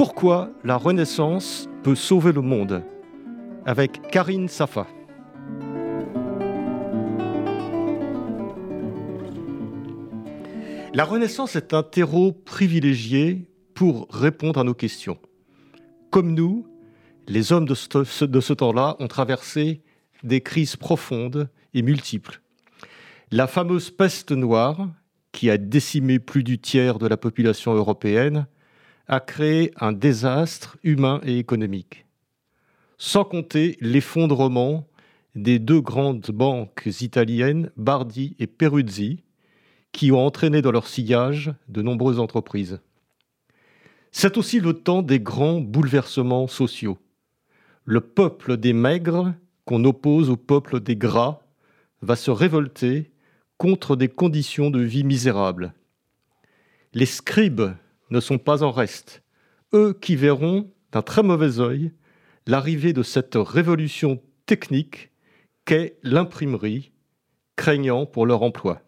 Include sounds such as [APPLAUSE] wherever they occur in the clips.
pourquoi la Renaissance peut sauver le monde avec Karine Safa. La Renaissance est un terreau privilégié pour répondre à nos questions. Comme nous, les hommes de ce, temps-là ont traversé des crises profondes et multiples. La fameuse peste noire, qui a décimé plus du tiers de la population européenne, a créé un désastre humain et économique. Sans compter l'effondrement des deux grandes banques italiennes, Bardi et Peruzzi, qui ont entraîné dans leur sillage de nombreuses entreprises. C'est aussi le temps des grands bouleversements sociaux. Le peuple des maigres, qu'on oppose au peuple des gras, va se révolter contre des conditions de vie misérables. Les scribes ne sont pas en reste, eux qui verront d'un très mauvais œil l'arrivée de cette révolution technique qu'est l'imprimerie, craignant pour leur emploi.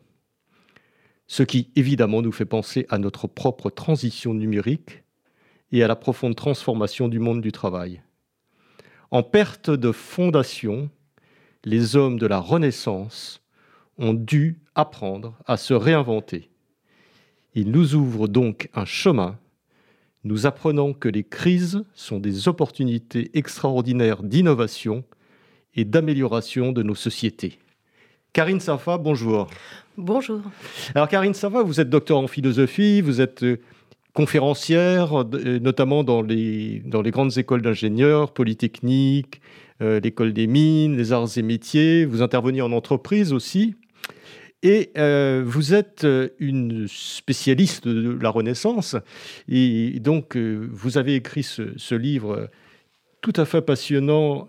Ce qui évidemment nous fait penser à notre propre transition numérique et à la profonde transformation du monde du travail. En perte de fondation, les hommes de la Renaissance ont dû apprendre à se réinventer. Ils nous ouvrent donc un chemin. Nous apprenons que les crises sont des opportunités extraordinaires d'innovation et d'amélioration de nos sociétés. Karine Safa, bonjour. Bonjour. Alors Karine Safa, vous êtes docteur en philosophie, vous êtes euh, conférencière, euh, notamment dans les, dans les grandes écoles d'ingénieurs, Polytechnique, euh, l'école des mines, les arts et métiers, vous intervenez en entreprise aussi. Et euh, vous êtes euh, une spécialiste de la Renaissance, et donc euh, vous avez écrit ce, livre tout à fait passionnant,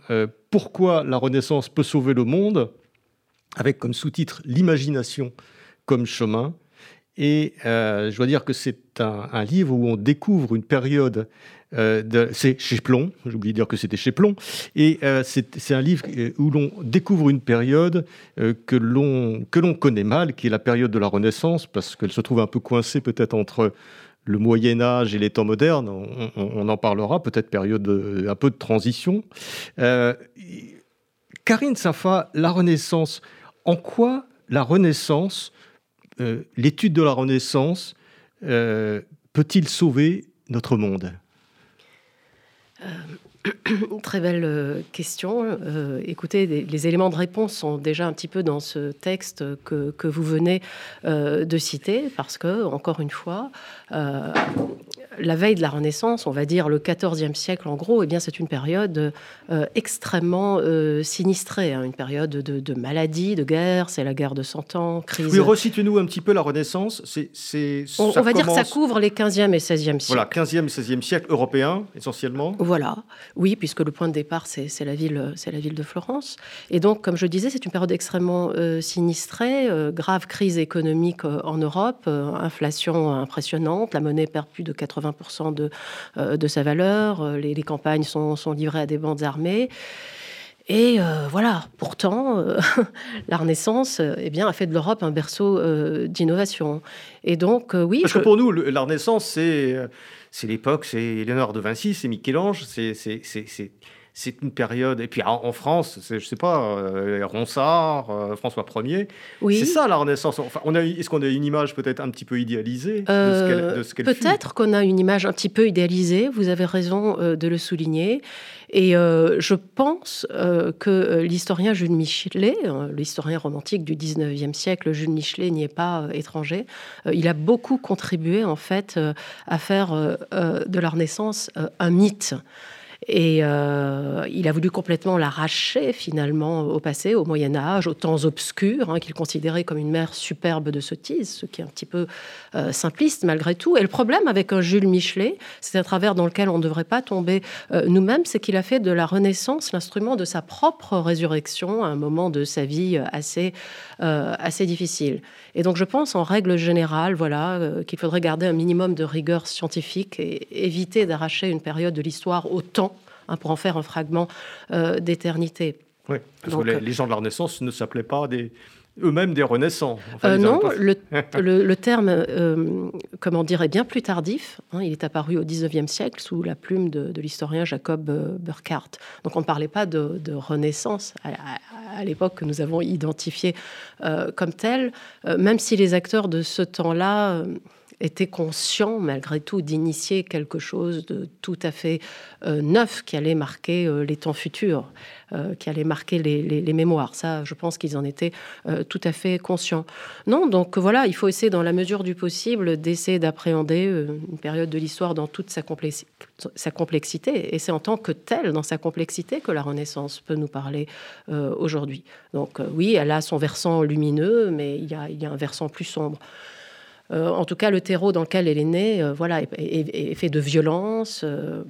Pourquoi la Renaissance peut sauver le monde, avec comme sous-titre L'imagination comme chemin. Et je dois dire que c'est un, livre où on découvre une période euh, c'est chez Plomb, j'ai oublié de dire que c'était chez Plomb, et euh, c'est un livre euh, où l'on découvre une période que l'on connaît mal, qui est la période de la Renaissance, parce qu'elle se trouve un peu coincée peut-être entre le Moyen Âge et les temps modernes, on, en parlera, peut-être période un peu de transition. Karine Safa, la Renaissance, en quoi la Renaissance, l'étude de la Renaissance, peut-il sauver notre monde? Euh, [COUGHS] très belle euh, question. Euh, écoutez, les, éléments de réponse sont déjà un petit peu dans ce texte que, que vous venez de citer, parce que, encore une fois, la veille de la Renaissance, on va dire le XIVe siècle en gros, eh bien c'est une période extrêmement sinistrée, hein, une période de, maladie, de guerre, c'est la guerre de Cent Ans, crise. Oui, resituez-nous un petit peu la Renaissance. C'est, on, va dire que ça couvre les 15e et 16e siècles. Voilà, 15e et 16e siècle européen essentiellement. Voilà, oui, puisque le point de départ, c'est la, ville, la ville de Florence. Et donc, comme je disais, c'est une période extrêmement euh, sinistrée, euh, grave crise économique euh, en Europe, inflation impressionnante, la monnaie perd plus de 80% de, de sa valeur, les, campagnes sont, sont, livrées à des bandes armées. Et voilà, pourtant, [LAUGHS] la Renaissance eh bien, a fait de l'Europe un berceau d'innovation. Et donc, oui. Parce que pour nous, la Renaissance, c'est c'est l'époque, c'est Léonard de Vinci, c'est Michel-Ange, c'est une période. Et puis en, France, je sais pas, euh, Ronsard, euh, François Ier. Oui. C'est ça la Renaissance. Enfin, on a, est-ce qu'on a une image peut-être un petit peu idéalisée de ce qu'elle, Peut-être qu'on a une image un petit peu idéalisée. Vous avez raison euh, de le souligner. Et euh, je pense euh, que euh, l'historien Jules Michelet, l'historien romantique du 19e siècle, Jules Michelet n'y est pas étranger. il a beaucoup contribué en fait à faire de la Renaissance un mythe. Et euh, il a voulu complètement l'arracher finalement au passé, au Moyen Âge, aux temps obscurs, hein, qu'il considérait comme une mère superbe de sottise, ce qui est un petit peu euh, simpliste malgré tout. Et le problème avec un Jules Michelet, c'est un travers dans lequel on ne devrait pas tomber euh, nous-mêmes, c'est qu'il a fait de la Renaissance l'instrument de sa propre résurrection à un moment de sa vie assez, assez difficile. Et donc je pense en règle générale, voilà, qu'il faudrait garder un minimum de rigueur scientifique et éviter d'arracher une période de l'histoire au temps Hein, pour en faire un fragment euh, d'éternité. Oui, parce que les, gens de la Renaissance ne s'appelaient pas des, eux-mêmes des renaissants. Euh, non, [LAUGHS] le, le, terme, euh, comment dire, est bien plus tardif. Hein. il est apparu au XIXe siècle sous la plume de, l'historien Jacob Burckhardt. Donc on ne parlait pas de, renaissance à, l'époque que nous avons identifié comme tel, même si les acteurs de ce temps-là était conscient malgré tout d'initier quelque chose de tout à fait euh, neuf qui allait marquer euh, les temps futurs, euh, qui allait marquer les, mémoires. Ça, je pense qu'ils en étaient tout à fait conscients. Non, donc voilà, il faut essayer dans la mesure du possible d'essayer d'appréhender une période de l'histoire dans toute sa, complexité. Et c'est en tant que telle, dans sa complexité, que la Renaissance peut nous parler aujourd'hui. Donc oui, elle a son versant lumineux, mais il y a un versant plus sombre. Euh, en tout cas, le terreau dans lequel elle est née, euh, voilà, est, fait de violence. Euh,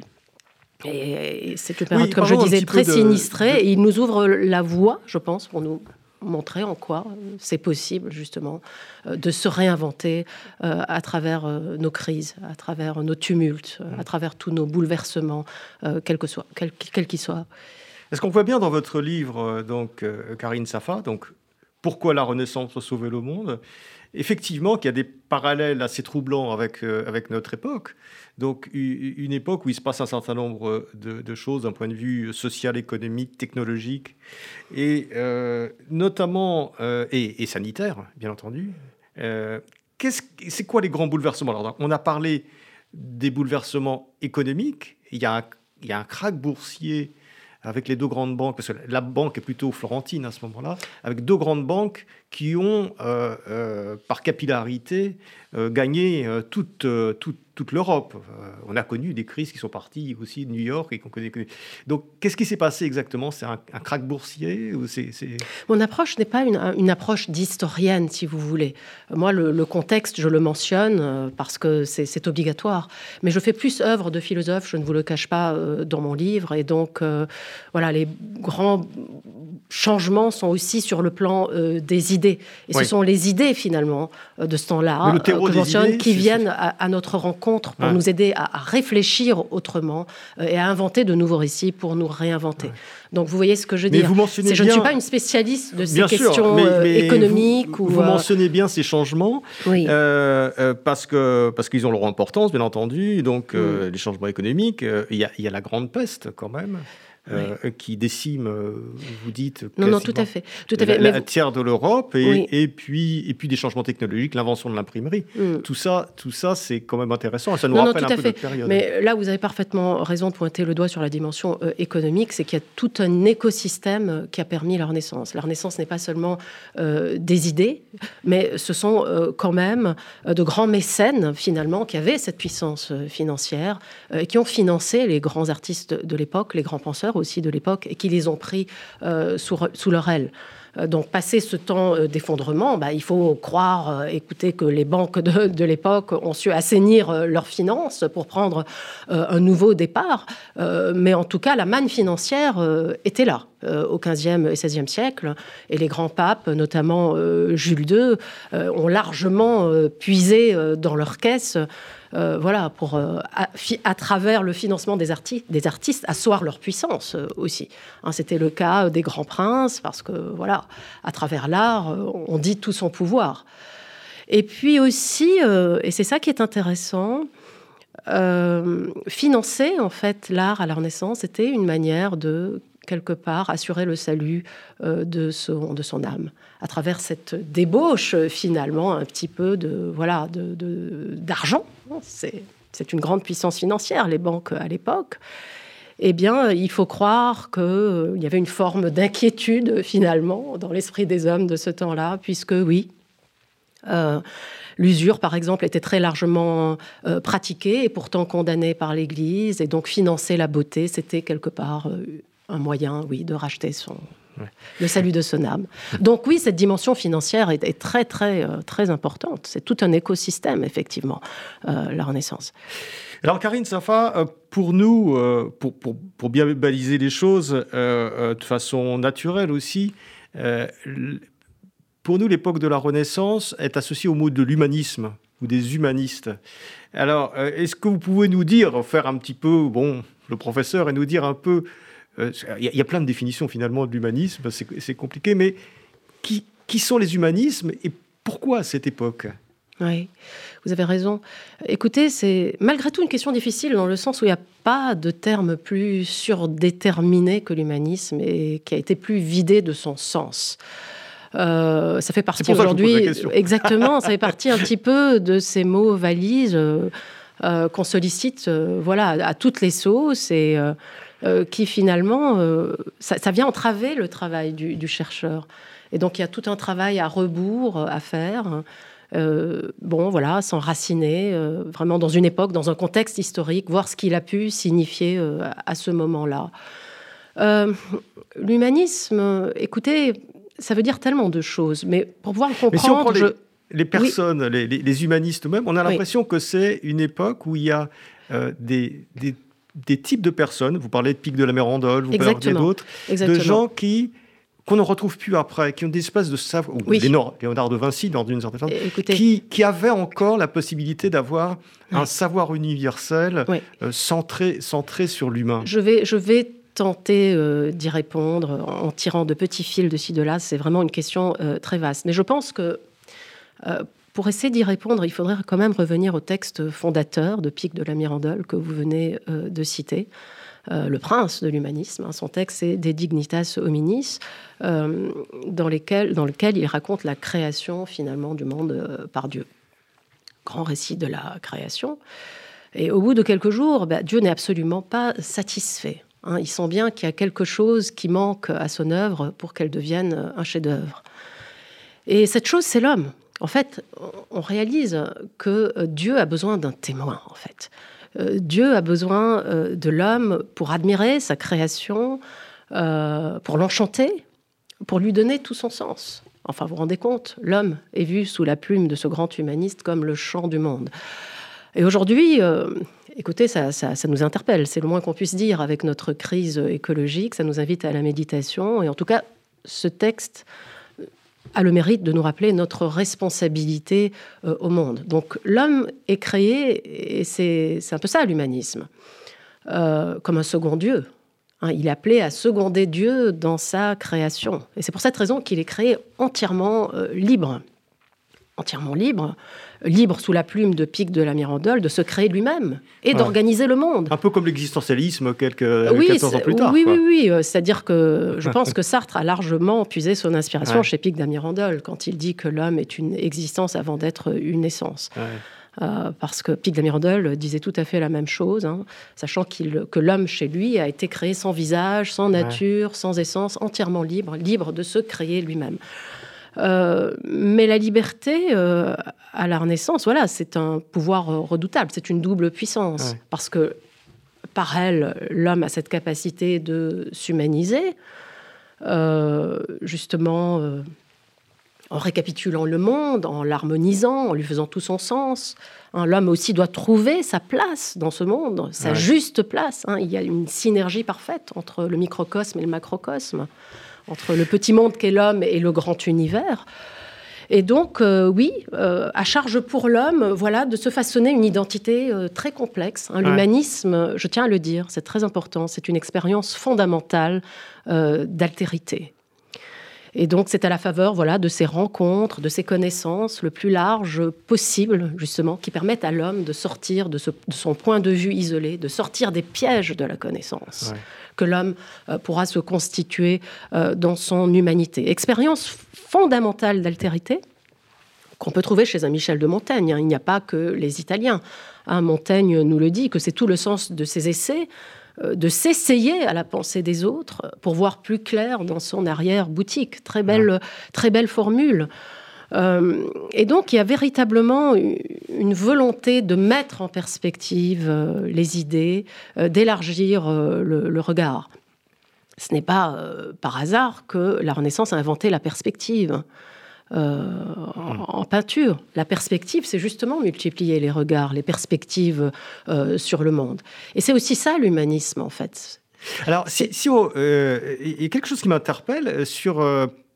et, c'est une période, comme je disais, très sinistrée. Et il nous ouvre la voie, je pense, pour nous montrer en quoi c'est possible justement de se réinventer à travers nos crises, à travers nos tumultes, à mmh. travers tous nos bouleversements, quels qu'ils soient. Quel, qu soient. Est-ce qu'on voit bien dans votre livre, donc Karine Safa, donc Pourquoi la Renaissance sauver le monde effectivement qu'il y a des parallèles assez troublants avec, euh, avec notre époque. Donc une époque où il se passe un certain nombre de, choses d'un point de vue social, économique, technologique, et euh, notamment, euh, et, sanitaire, bien entendu. c'est quoi les grands bouleversements? Alors, On a parlé des bouleversements économiques. Il y a un, il y a un krach boursier avec les deux grandes banques, parce que la banque est plutôt florentine à ce moment-là, avec deux grandes banques qui ont, euh, euh, par capillarité, euh, gagné toute, toute, l'Europe. on a connu des crises qui sont parties aussi de New York et qu'on connaît. Donc, qu'est-ce qui s'est passé exactement? C'est un, un krach boursier ou c'est, Mon approche n'est pas une, une approche d'historienne, si vous voulez. Moi, le, contexte, je le mentionne parce que c'est, obligatoire. Mais je fais plus œuvre de philosophe, je ne vous le cache pas, dans mon livre. Et donc, voilà, les grands changements sont aussi sur le plan des idées et ce sont les idées, finalement, euh, de ce temps-là, euh, qui viennent à, notre rencontre pour nous aider à, réfléchir autrement euh, et à inventer de nouveaux récits pour nous réinventer. Donc, vous voyez ce que je dis. Je ne suis pas une spécialiste de ces questions économiques. Vous, ou, vous mentionnez bien ces changements parce qu'ils ont leur importance, bien entendu. Donc, mm. les changements économiques, il y, y, a la grande peste quand même. Euh, qui décime, euh, vous dites, non, non, tout à fait, tout à fait. La, tiers de l'Europe, et, et, puis et puis des changements technologiques, l'invention de l'imprimerie. Mm. Tout ça, tout ça, c'est quand même intéressant. Ça nous non, rappelle non, tout un peu fait. période. Mais là, vous avez parfaitement raison de pointer le doigt sur la dimension euh, économique, c'est qu'il y a tout un écosystème qui a permis la Renaissance. La Renaissance n'est pas seulement des idées, mais ce sont quand même de grands mécènes finalement qui avaient cette puissance financière et qui ont financé les grands artistes de l'époque, les grands penseurs aussi de l'époque et qui les ont pris euh, sous, sous leur aile. Euh, donc, passé ce temps euh, d'effondrement, bah, il faut croire, écouter, que les banques de, l'époque ont su assainir leurs finances pour prendre un nouveau départ. mais en tout cas, la manne financière était là au XVe et XVIe siècle. Et les grands papes, notamment Jules II, ont largement puisé dans leurs caisses euh, voilà, pour, euh, à, travers le financement des, artistes, des artistes, asseoir leur puissance euh, aussi. Hein, c'était le cas des grands princes, parce que, voilà, à travers l'art, on dit tout son pouvoir. Et puis aussi, et c'est ça qui est intéressant, financer en fait l'art à la Renaissance, c'était une manière de quelque part assurer le salut de, son, de son âme à travers cette débauche finalement un petit peu de voilà d'argent. De, c'est une grande puissance financière les banques à l'époque. Eh bien, il faut croire qu'il euh, y avait une forme d'inquiétude finalement dans l'esprit des hommes de ce temps-là, puisque oui, euh, L'usure, par exemple, était très largement pratiquée et pourtant condamnée par l'Église. Et donc financer la beauté, c'était quelque part un moyen, oui, de racheter son, le salut de son âme. Donc oui, cette dimension financière est, très, très, euh, très importante. C'est tout un écosystème, effectivement, euh, la Renaissance. Alors Karine Safa, euh, pour nous, pour, pour, pour, bien baliser les choses de façon naturelle aussi, pour nous, l'époque de la Renaissance est associée au mot de l'humanisme ou des humanistes. Alors, est-ce que vous pouvez nous dire, faire un petit peu, bon, le professeur, et nous dire un peu il euh, y, a plein de définitions finalement de l'humanisme, c'est compliqué, mais qui, qui sont les humanismes et pourquoi à cette époque? Oui, vous avez raison. Écoutez, c'est malgré tout une question difficile dans le sens où il n'y a pas de terme plus surdéterminé que l'humanisme et qui a été plus vidé de son sens. Euh, ça fait partie aujourd'hui, [LAUGHS] exactement, ça fait partie un [LAUGHS] petit peu de ces mots valises euh, qu'on sollicite, voilà, à toutes les sauces et euh, qui finalement, euh, ça, vient entraver le travail du, chercheur. Et donc il y a tout un travail à rebours à faire. Euh, bon, voilà, s'enraciner vraiment dans une époque, dans un contexte historique, voir ce qu'il a pu signifier à ce moment-là. L'humanisme, écoutez, ça veut dire tellement de choses, mais pour pouvoir le comprendre, les, personnes, les, humanistes eux-mêmes, on a l'impression que c'est une époque où il y a des, des, des types de personnes, vous parlez de Pic de la Mérandole, vous parlez d'autres, de gens qui qu'on ne retrouve plus après, qui ont des espèces de savoir, oui. Léonard de Vinci dans une certaine façon, qui, qui avaient encore la possibilité d'avoir un savoir universel euh, centré, centré sur l'humain. Je vais, je vais tenter euh, d'y répondre en tirant de petits fils de ci, de là. C'est vraiment une question euh, très vaste. Mais je pense que pour essayer d'y répondre, il faudrait quand même revenir au texte fondateur de Pic de la Mirandole que vous venez euh, de citer. Euh, le prince de l'humanisme. Hein. son texte, c'est De Dignitas Hominis, euh, dans, lequel il raconte la création finalement du monde par Dieu. Grand récit de la création. Et au bout de quelques jours, bah, Dieu n'est absolument pas satisfait. Hein. il sent bien qu'il y a quelque chose qui manque à son œuvre pour qu'elle devienne un chef-d'œuvre. Et cette chose, c'est l'homme en fait, on réalise que euh, Dieu a besoin d'un témoin, en fait. Euh, Dieu a besoin euh, de l'homme pour admirer sa création, pour l'enchanter, pour lui donner tout son sens. Enfin, vous vous rendez compte, l'homme est vu sous la plume de ce grand humaniste comme le chant du monde. Et aujourd'hui, écoutez, ça, ça, nous interpelle, c'est le moins qu'on puisse dire avec notre crise écologique, ça nous invite à la méditation, et en tout cas, ce texte a le mérite de nous rappeler notre responsabilité euh, au monde. Donc l'homme est créé, et c'est un peu ça l'humanisme, euh, comme un second Dieu. Hein. il est appelé à seconder Dieu dans sa création. Et c'est pour cette raison qu'il est créé entièrement euh, libre. Entièrement libre, libre sous la plume de Pic de la Mirandole, de se créer lui-même et d'organiser le monde. Un peu comme l'existentialisme quelques, 400 ans plus tard. Oui, oui, oui. Euh, c'est-à-dire que je pense que Sartre a largement puisé son inspiration chez Pic de la Mirandole quand il dit que l'homme est une existence avant d'être une essence. Euh, parce que Pic de la Mirandole disait tout à fait la même chose, hein, sachant que l'homme chez lui a été créé sans visage, sans nature, sans essence, entièrement libre, libre de se créer lui-même. Euh, mais la liberté, euh, à la Renaissance, voilà, c'est un pouvoir redoutable, c'est une double puissance, parce que par elle, l'homme a cette capacité de s'humaniser, euh, justement en récapitulant le monde, en l'harmonisant, en lui faisant tout son sens. Hein, l'homme aussi doit trouver sa place dans ce monde, sa juste place. Hein. Il y a une synergie parfaite entre le microcosme et le macrocosme entre le petit monde qu'est l'homme et le grand univers. Et donc, euh, oui, euh, à charge pour l'homme, voilà, de se façonner une identité euh, très complexe. Hein. L'humanisme, je tiens à le dire, c'est très important, c'est une expérience fondamentale d'altérité. Et donc, c'est à la faveur voilà, de ces rencontres, de ces connaissances le plus large possible, justement, qui permettent à l'homme de sortir de, son point de vue isolé, de sortir des pièges de la connaissance, que l'homme euh, pourra se constituer euh, dans son humanité. Expérience fondamentale d'altérité qu'on peut trouver chez un Michel de Montaigne. Hein. Il n'y a pas que les Italiens. Hein, Montaigne nous le dit, que c'est tout le sens de ses essais euh, de s'essayer à la pensée des autres pour voir plus clair dans son arrière-boutique. Très belle, très belle formule. Et donc, il y a véritablement une volonté de mettre en perspective les idées, d'élargir le, regard. Ce n'est pas par hasard que la Renaissance a inventé la perspective. Euh, en, peinture. La perspective, c'est justement multiplier les regards, les perspectives euh, sur le monde. Et c'est aussi ça l'humanisme, en fait. Alors, si, euh, il y a quelque chose qui m'interpelle sur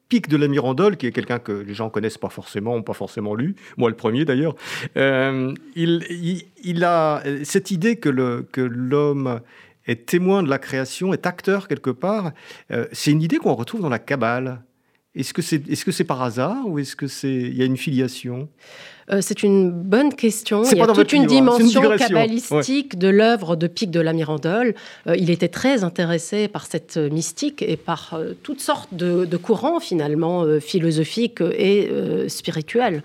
Pic de la Mirandole, qui est quelqu'un que les gens connaissent pas forcément, ou pas forcément lu, moi le premier d'ailleurs. il, il, a cette idée que l'homme que est témoin de la création, est acteur quelque part. c'est une idée qu'on retrouve dans la Kabbale. Est-ce que c'est est -ce c'est par hasard ou est-ce qu'il y a une filiation? Euh, c'est une bonne question. Il y a toute une hein. dimension kabbalistique de l'œuvre de Pic de la Mirandole. Euh, il était très intéressé par cette mystique et par euh, toutes sortes de, de courants finalement philosophiques et spirituels.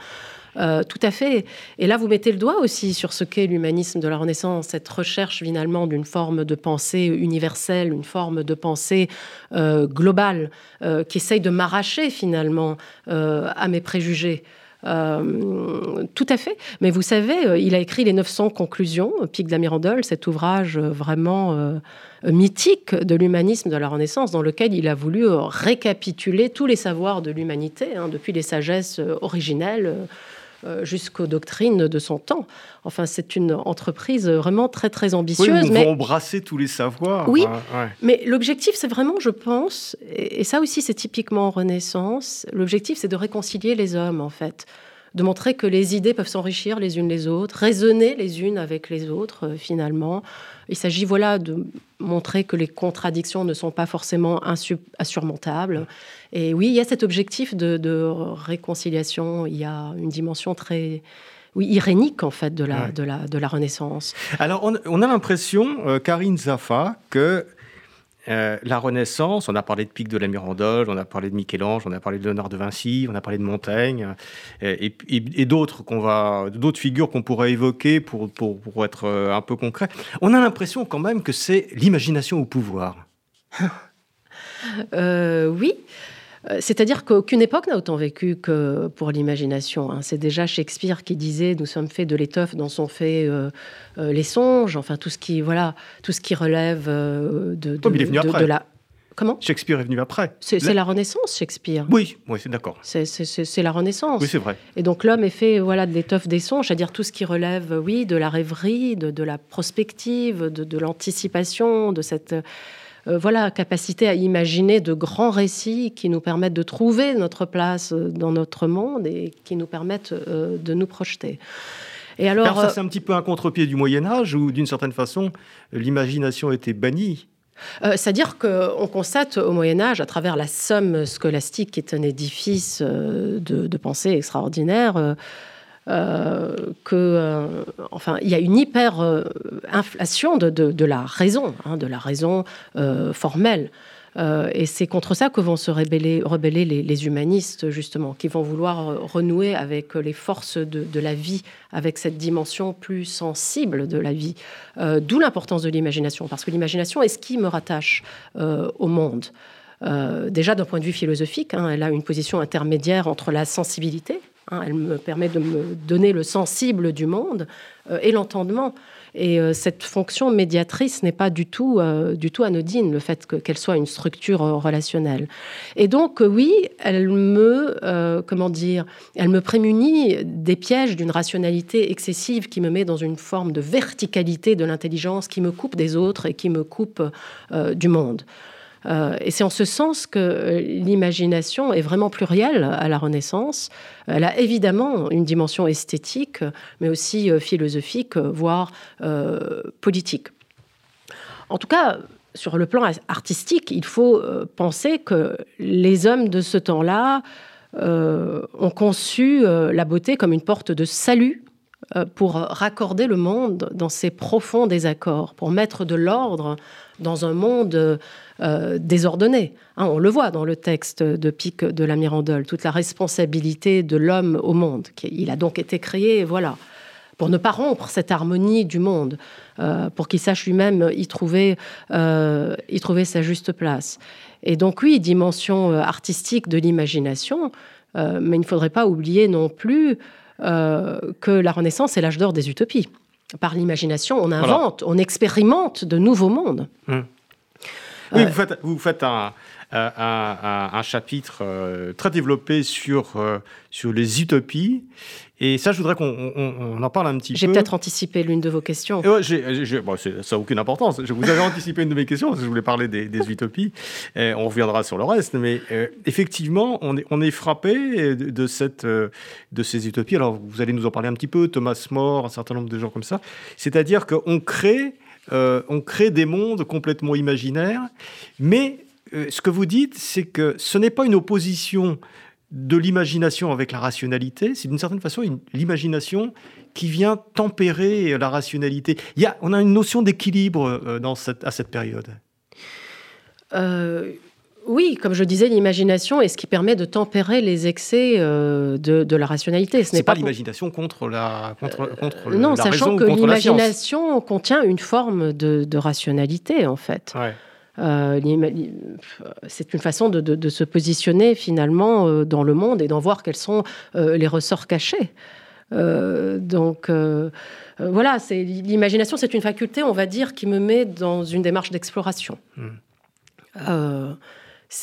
Euh, tout à fait. Et là, vous mettez le doigt aussi sur ce qu'est l'humanisme de la Renaissance, cette recherche finalement d'une forme de pensée universelle, une forme de pensée euh, globale, euh, qui essaye de m'arracher finalement à mes préjugés. Tout à fait. Mais vous savez, il a écrit les 900 conclusions, Pic de la Mirandole, cet ouvrage vraiment mythique de l'humanisme de la Renaissance, dans lequel il a voulu récapituler tous les savoirs de l'humanité, hein, depuis les sagesses originelles euh, jusqu'aux doctrines de son temps. Enfin, c'est une entreprise vraiment très, très ambitieuse. Oui, on mais... embrasser tous les savoirs. Oui, mais l'objectif, c'est vraiment, je pense, et ça aussi, c'est typiquement Renaissance, l'objectif, c'est de réconcilier les hommes, en fait de montrer que les idées peuvent s'enrichir les unes les autres, raisonner les unes avec les autres, euh, finalement. Il s'agit, voilà, de montrer que les contradictions ne sont pas forcément insurmontables. Et oui, il y a cet objectif de, réconciliation. Il y a une dimension très oui, irénique en fait de la, de la, de la Renaissance. Alors on, a l'impression, euh, Karine Zaffa, que euh, la Renaissance, on a parlé de Pic de la Mirandole, on a parlé de Michel-Ange, on a parlé de Léonard de Vinci, on a parlé de Montaigne, euh, et, d'autres figures qu'on pourrait évoquer pour, être euh, un peu concret. On a l'impression quand même que c'est l'imagination au pouvoir. [LAUGHS] oui. Euh, c'est-à-dire qu'aucune époque n'a autant vécu que pour l'imagination. Hein. C'est déjà Shakespeare qui disait Nous sommes faits de l'étoffe dont sont faits euh, euh, les songes, enfin tout ce qui, voilà, tout ce qui relève de, de, la. Comment? Shakespeare est venu après. C'est la... Renaissance, Shakespeare. Oui, oui c'est d'accord. C'est la Renaissance. Oui, c'est vrai. Et donc l'homme est fait voilà, de l'étoffe des songes, c'est-à-dire tout ce qui relève, oui, de la rêverie, de, de la prospective, de, l'anticipation, de cette euh, voilà, capacité à imaginer de grands récits qui nous permettent de trouver notre place euh, dans notre monde et qui nous permettent euh, de nous projeter. Et alors, ça, c'est un petit peu un contre-pied du Moyen Âge où, d'une certaine façon, l'imagination était bannie. C'est-à-dire qu'on constate au Moyen Âge, à travers la somme scolastique, qui est un édifice de, pensée extraordinaire, euh, euh, enfin, il y a une hyper euh, de, la raison, hein, de la raison formelle. et c'est contre ça que vont se rebeller, les, humanistes, justement, qui vont vouloir renouer avec les forces de, de la vie, avec cette dimension plus sensible de la vie. D'où l'importance de l'imagination, parce que l'imagination est ce qui me rattache au monde. déjà d'un point de vue philosophique, hein, elle a une position intermédiaire entre la sensibilité, Hein, elle me permet de me donner le sensible du monde euh, et l'entendement. Et euh, cette fonction médiatrice n'est pas du tout, euh, du tout anodine, le fait qu'elle soit une structure relationnelle. Et donc, oui, elle me, comment dire, elle me prémunit des pièges d'une rationalité excessive qui me met dans une forme de verticalité de l'intelligence qui me coupe des autres et qui me coupe du monde. Euh, et c'est en ce sens que euh, l'imagination est vraiment plurielle à la Renaissance. Elle a évidemment une dimension esthétique, mais aussi euh, philosophique, voire politique. En tout cas, sur le plan artistique, il faut penser que les hommes de ce temps-là ont conçu la beauté comme une porte de salut pour raccorder le monde dans ses profonds désaccords, pour mettre de l'ordre dans un monde euh, désordonné. Hein, on le voit dans le texte de Pic de la Mirandole, toute la responsabilité de l'homme au monde. Il a donc été créé, voilà, pour ne pas rompre cette harmonie du monde, euh, pour qu'il sache lui-même y trouver, euh, y trouver sa juste place. Et donc oui, dimension artistique de l'imagination, mais il ne faudrait pas oublier non plus que la Renaissance est l'âge d'or des utopies. Par l'imagination, on invente, on expérimente de nouveaux mondes. Hum. Oui, vous faites, vous faites un, un, chapitre euh, très développé sur, euh, sur les utopies. Et ça, je voudrais qu'on en parle un petit peu. J'ai peut-être anticipé l'une de vos questions. Ouais, ça n'a aucune importance. Je vous avais anticipé une de mes questions parce que je voulais parler des, utopies. Et on reviendra sur le reste. Mais euh, effectivement, on est, on est frappé de, cette, de ces utopies. Alors, vous allez nous en parler un petit peu, Thomas More, un certain nombre de gens comme ça. C'est-à-dire qu'on crée euh, on crée des mondes complètement imaginaires, mais euh, ce que vous dites, c'est que ce n'est pas une opposition de l'imagination avec la rationalité, c'est d'une certaine façon l'imagination qui vient tempérer la rationalité. Il y a, on a une notion d'équilibre euh, à cette période. Oui, comme je disais, l'imagination est ce qui permet de tempérer les excès euh, de, la rationalité. Ce n'est pas, l'imagination contre la contre, euh, contre Non, sachant que l'imagination contient une forme de, rationalité, en fait. Euh, c'est une façon de, se positionner finalement dans le monde et d'en voir quels sont les ressorts cachés. donc voilà, c'est l'imagination, c'est une faculté, on va dire, qui me met dans une démarche d'exploration. Hmm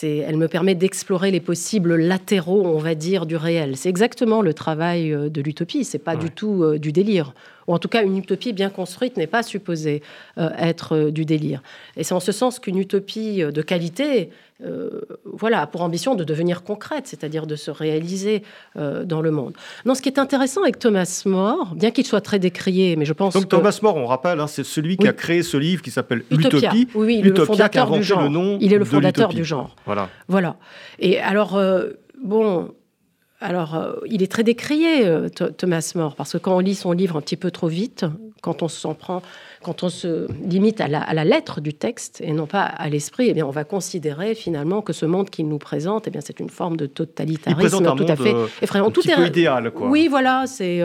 elle me permet d'explorer les possibles latéraux, on va dire, du réel. C'est exactement le travail euh, de l'utopie. C'est pas du tout euh, du délire ou en tout cas une utopie bien construite n'est pas supposée euh, être euh, du délire. Et c'est en ce sens qu'une utopie euh, de qualité, voilà, a pour ambition de devenir concrète, c'est-à-dire de se réaliser dans le monde. Non, ce qui est intéressant avec Thomas More, bien qu'il soit très décrié, mais je pense Donc Thomas More, on rappelle, hein, c'est celui qui a créé ce livre qui s'appelle Utopie. Oui, le fondateur du genre. Il est le fondateur du genre. Voilà. Voilà. Et alors, bon, alors, euh, il est très décrié, euh, Thomas More, parce que quand on lit son livre un petit peu trop vite, quand on s'en prend, quand on se limite à la, lettre du texte et non pas à l'esprit, eh bien, on va considérer finalement que ce monde qu'il nous présente, eh bien, c'est une forme de totalitarisme tout à fait euh, effrayant. Un tout petit est... peu idéal, quoi. Oui, voilà, c'est.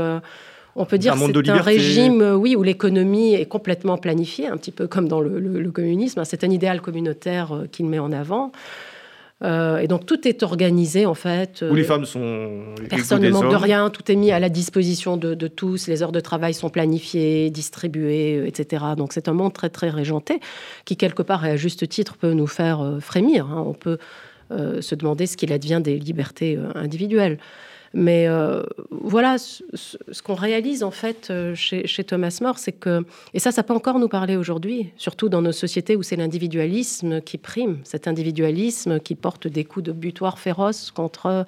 on peut dire que c'est un régime, oui, où l'économie est complètement planifiée, un petit peu comme dans le communisme. C'est un idéal communautaire qu'il met en avant. Euh, et donc tout est organisé en fait. Où les euh, femmes sont. Personne ne manque de rien, tout est mis à la disposition de, tous, les heures de travail sont planifiées, distribuées, euh, etc. Donc c'est un monde très très régenté qui quelque part et à juste titre peut nous faire frémir. Hein. On peut se demander ce qu'il advient des libertés individuelles. Mais euh, voilà, ce, qu'on réalise en fait euh, chez, Thomas More, c'est que, et ça, ça peut encore nous parler aujourd'hui, surtout dans nos sociétés où c'est l'individualisme qui prime, cet individualisme qui porte des coups de butoir féroces contre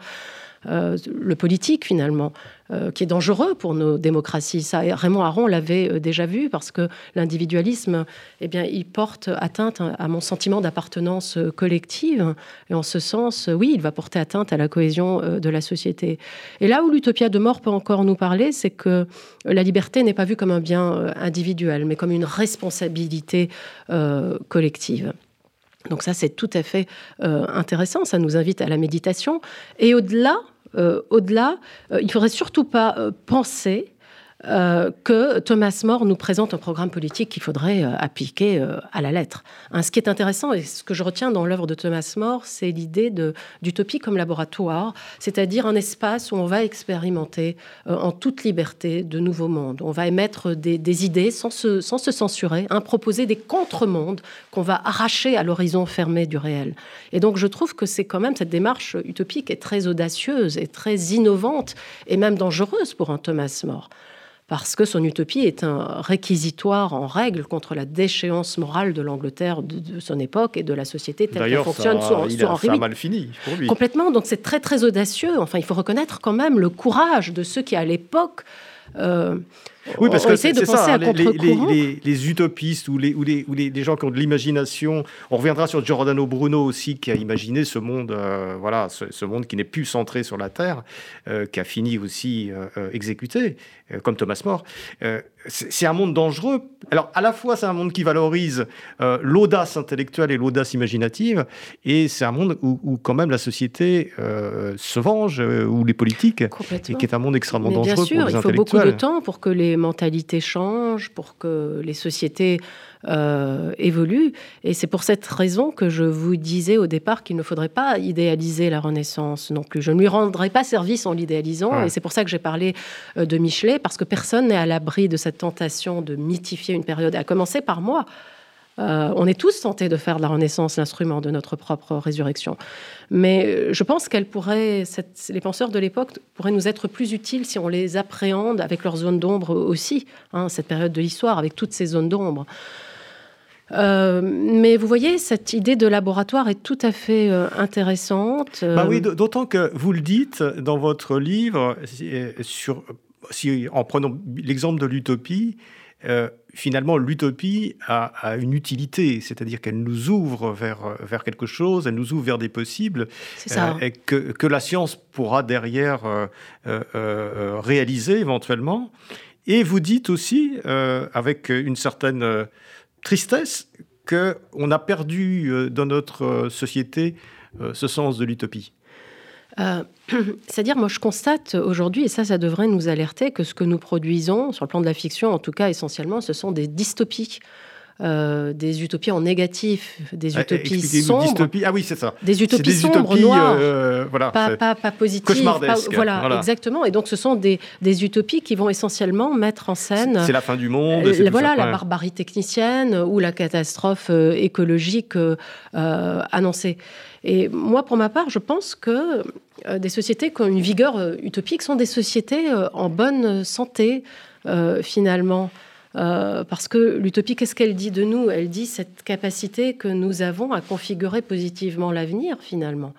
euh, le politique finalement, euh, qui est dangereux pour nos démocraties. Ça, Raymond Aron l'avait euh, déjà vu parce que l'individualisme, eh bien, il porte atteinte à mon sentiment d'appartenance collective. Et en ce sens, oui, il va porter atteinte à la cohésion de la société. Et là où l'utopia de mort peut encore nous parler, c'est que la liberté n'est pas vue comme un bien individuel, mais comme une responsabilité collective. Donc ça, c'est tout à fait intéressant, ça nous invite à la méditation. Et au-delà, euh, au-delà, euh, il ne faudrait surtout pas euh, penser euh, que Thomas More nous présente un programme politique qu'il faudrait euh, appliquer euh, à la lettre. Hein, ce qui est intéressant et ce que je retiens dans l'œuvre de Thomas More, c'est l'idée d'utopie comme laboratoire, c'est-à-dire un espace où on va expérimenter en toute liberté de nouveaux mondes. On va émettre des, idées sans se, censurer, hein, proposer des contre-mondes qu'on va arracher à l'horizon fermé du réel. Et donc je trouve que c'est quand même cette démarche utopique est très audacieuse et très innovante et même dangereuse pour un Thomas More parce que son utopie est un réquisitoire en règle contre la déchéance morale de l'Angleterre de, son époque et de la société telle qu'elle fonctionne sous, Henri Ça a mal fini pour lui. Complètement, donc c'est très très audacieux. Enfin, il faut reconnaître quand même le courage de ceux qui, à l'époque, euh, oui, parce que c'est ça, les, les, utopistes ou, les, ou, les, ou les, gens qui ont de l'imagination. On reviendra sur Giordano Bruno aussi, qui a imaginé ce monde, euh, voilà, ce, monde qui n'est plus centré sur la Terre, euh, qui a fini aussi euh, exécuté, comme Thomas More. c'est un monde dangereux. Alors, à la fois, c'est un monde qui valorise l'audace intellectuelle et l'audace imaginative, et c'est un monde où, quand même la société se venge, ou les politiques, et qui est un monde extrêmement dangereux pour les intellectuels. Il faut beaucoup de temps pour que les mentalités changent, pour que les sociétés euh, évoluent. Et c'est pour cette raison que je vous disais au départ qu'il ne faudrait pas idéaliser la Renaissance non plus. Je ne lui rendrai pas service en l'idéalisant. Et c'est pour ça que j'ai parlé euh, de Michelet, parce que personne n'est à l'abri de cette tentation de mythifier une période, à commencer par moi. Euh, on est tous tentés de faire de la Renaissance l'instrument de notre propre résurrection. Mais euh, je pense qu'elle pourrait, les penseurs de l'époque pourraient nous être plus utiles si on les appréhende avec leurs zones d'ombre aussi, hein, cette période de l'histoire, avec toutes ces zones d'ombre. Euh, mais vous voyez, cette idée de laboratoire est tout à fait intéressante. Bah oui, d'autant que vous le dites dans votre livre, sur, en prenant l'exemple de l'utopie, euh, finalement, l'utopie a, une utilité, c'est-à-dire qu'elle nous ouvre vers, vers quelque chose, elle nous ouvre vers des possibles, euh, et que, que, la science pourra derrière euh, réaliser éventuellement. Et vous dites aussi, avec une certaine tristesse, qu'on a perdu dans notre société ce sens de l'utopie. Euh, [CLEARS THROAT] c'est-à-dire, moi, je constate aujourd'hui, et ça, ça devrait nous alerter, que ce que nous produisons, sur le plan de la fiction, en tout cas essentiellement, ce sont des dystopies. Euh, des utopies en négatif, des euh, utopies sombres. Ah oui, c'est ça. Des utopies sombres, noires. voilà, pas, pas, pas, positives. voilà, exactement. Et donc, ce sont des, des, utopies qui vont essentiellement mettre en scène. C'est la fin du monde. voilà, la barbarie technicienne ou la catastrophe écologique annoncée. Et moi, pour ma part, je pense que euh, des sociétés qui ont une vigueur euh, utopique sont des sociétés euh, en bonne santé, finalement. parce que l'utopie, qu'est-ce qu'elle dit de nous? Elle dit cette capacité que nous avons à configurer positivement l'avenir, finalement.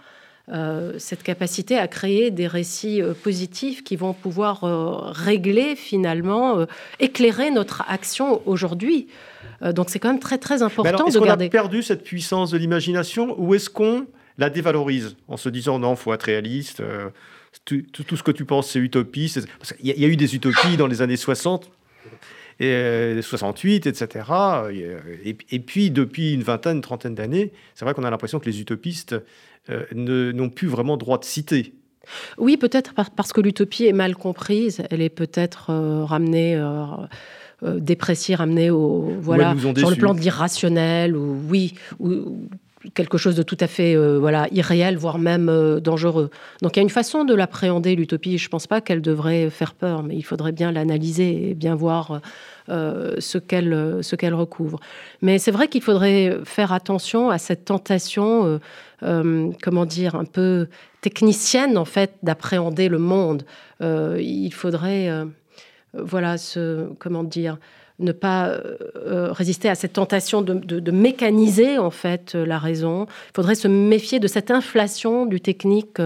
cette capacité à créer des récits positifs qui vont pouvoir régler, finalement, éclairer notre action aujourd'hui. Donc c'est quand même très très important alors, de garder. Est-ce qu'on a perdu cette puissance de l'imagination ou est-ce qu'on la dévalorise en se disant non, faut être réaliste. Euh, tout, ce que tu penses, c'est utopie. Il y, a eu des utopies dans les années 60 et 68, etc. Et, puis, depuis une vingtaine, une trentaine d'années, c'est vrai qu'on a l'impression que les utopistes euh, n'ont plus vraiment droit de citer. Oui, peut-être parce que l'utopie est mal comprise. Elle est peut-être euh, ramenée. dépréciée, ramenée au voilà sur le plan de l'irrationnel ou oui ou quelque chose de tout à fait euh, voilà irréel, voire même euh, dangereux. Donc il y a une façon de l'appréhender, l'utopie. Je ne pense pas qu'elle devrait faire peur, mais il faudrait bien l'analyser et bien voir euh, ce qu'elle ce qu'elle recouvre. Mais c'est vrai qu'il faudrait faire attention à cette tentation, comment dire, un peu technicienne en fait, d'appréhender le monde. il faudrait voilà ce comment dire ne pas euh, euh, résister à cette tentation de, mécaniser en fait euh, la raison. Il faudrait se méfier de cette inflation du technique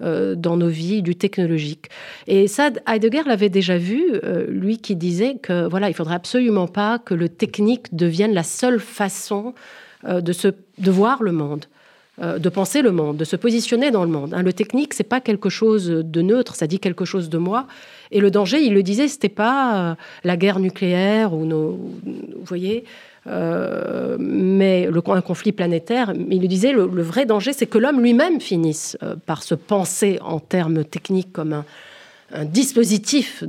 dans nos vies, du technologique. Et ça, Heidegger l'avait déjà vu, lui qui disait que voilà, il faudrait absolument pas que le technique devienne la seule façon de, se, de voir le monde. Euh, de penser le monde, de se positionner dans le monde. Hein. Le technique, c'est pas quelque chose de neutre, ça dit quelque chose de moi. Et le danger, il le disait, c'était pas euh, la guerre nucléaire ou nos, vous voyez, euh, mais le, un conflit planétaire. Mais il le disait, le, vrai danger, c'est que l'homme lui-même finisse par se penser en termes techniques comme un, dispositif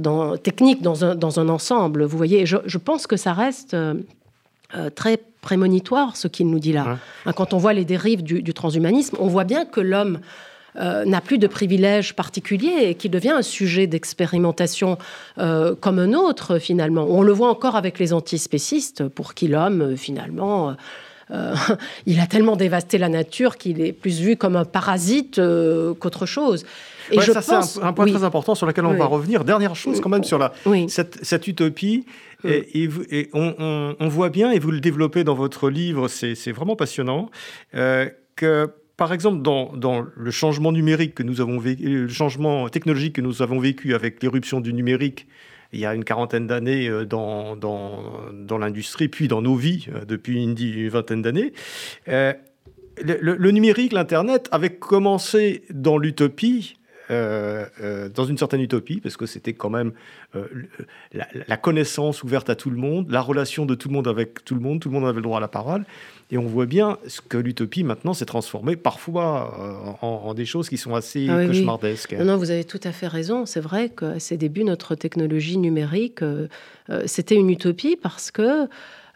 technique dans un, ensemble. Vous voyez, je, pense que ça reste très prémonitoire, ce qu'il nous dit là. Hein, quand on voit les dérives du, transhumanisme, on voit bien que l'homme euh, n'a plus de privilèges particuliers et qu'il devient un sujet d'expérimentation euh, comme un autre, finalement. On le voit encore avec les antispécistes, pour qui l'homme, euh, finalement... [LAUGHS] il a tellement dévasté la nature qu'il est plus vu comme un parasite qu'autre chose. Et je ça, c'est un, point très important sur lequel on va revenir. Dernière chose, quand même, sur la, cette, cette utopie. Et, on, voit bien, et vous le développez dans votre livre, c'est vraiment passionnant, euh, que par exemple, dans, le changement numérique que nous avons le changement technologique que nous avons vécu avec l'éruption du numérique il y a une quarantaine d'années euh, dans, dans, l'industrie, puis dans nos vies euh, depuis une, vingtaine d'années, le, numérique, l'Internet, avait commencé dans l'utopie dans une certaine utopie, parce que c'était quand même la, la, connaissance ouverte à tout le monde, la relation de tout le monde avec tout le monde, tout le monde avait le droit à la parole. Et on voit bien ce que l'utopie maintenant s'est transformée parfois euh, en, des choses qui sont assez ah cauchemardesques. Non, vous avez tout à fait raison. C'est vrai qu'à ses débuts, notre technologie numérique, euh, euh, c'était une utopie parce que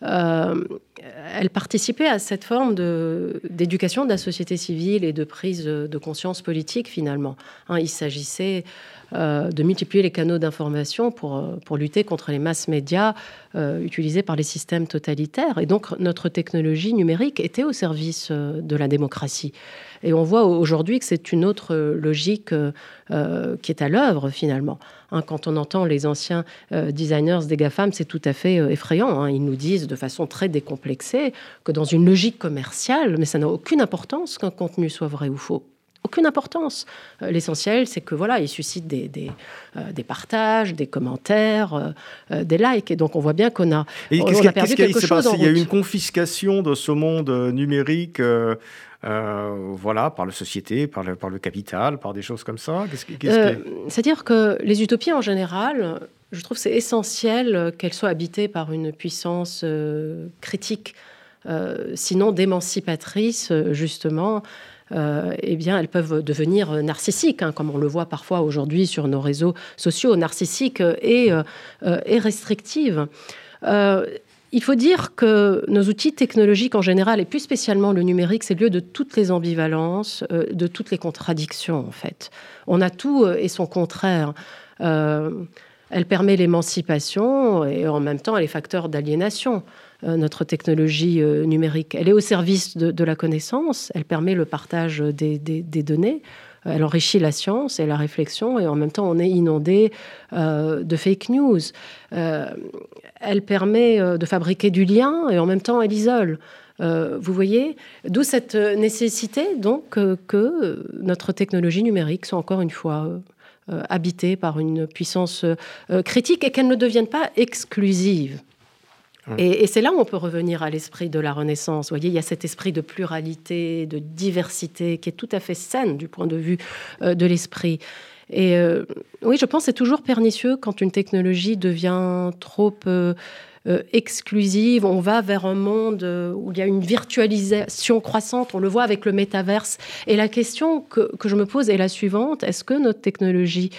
elle participait à cette forme d'éducation de, la société civile et de prise de conscience politique finalement. Hein, il s'agissait euh, de multiplier les canaux d'information pour, euh, pour lutter contre les masses médias euh, utilisés par les systèmes totalitaires. Et donc notre technologie numérique était au service de la démocratie. Et on voit aujourd'hui que c'est une autre logique qui est à l'œuvre finalement. Hein, quand on entend les anciens designers des GAFAM, c'est tout à fait effrayant. Hein. Ils nous disent de façon très décomplexée que dans une logique commerciale, mais ça n'a aucune importance qu'un contenu soit vrai ou faux aucune importance. Euh, l'essentiel, c'est que voilà, il suscite des, des, euh, des partages, des commentaires, euh, des likes. Et donc, on voit bien qu'on a, et on a perdu quelque chose. Il y a eu une confiscation de ce monde numérique. voilà, par la société, par le, par le capital, par des choses comme ça? C'est-à-dire que les utopies en général, je trouve c'est essentiel qu'elles soient habitées par une puissance critique, sinon d'émancipatrice, justement. Euh, eh bien, elles peuvent devenir narcissiques, hein, comme on le voit parfois aujourd'hui sur nos réseaux sociaux, narcissiques et, euh, et restrictives. Euh, il faut dire que nos outils technologiques en général, et plus spécialement le numérique, c'est le lieu de toutes les ambivalences, de toutes les contradictions, en fait. On a tout et son contraire. Elle permet l'émancipation et en même temps elle est facteur d'aliénation. Euh, notre technologie euh, numérique. Elle est au service de, la connaissance, elle permet le partage des, données, elle enrichit la science et la réflexion, et en même temps, on est inondé euh, de fake news. elle permet de fabriquer du lien, et en même temps, elle isole. vous voyez? D'où cette nécessité, donc, que notre technologie numérique soit encore une fois habitée par une puissance critique et qu'elle ne devienne pas exclusive. Et, c'est là où on peut revenir à l'esprit de la Renaissance. Vous voyez, il y a cet esprit de pluralité, de diversité qui est tout à fait saine du point de vue euh, de l'esprit. Et euh, oui, je pense que c'est toujours pernicieux quand une technologie devient trop euh, exclusive. On va vers un monde où il y a une virtualisation croissante. On le voit avec le métaverse. Et la question que, je me pose est la suivante est-ce que notre technologie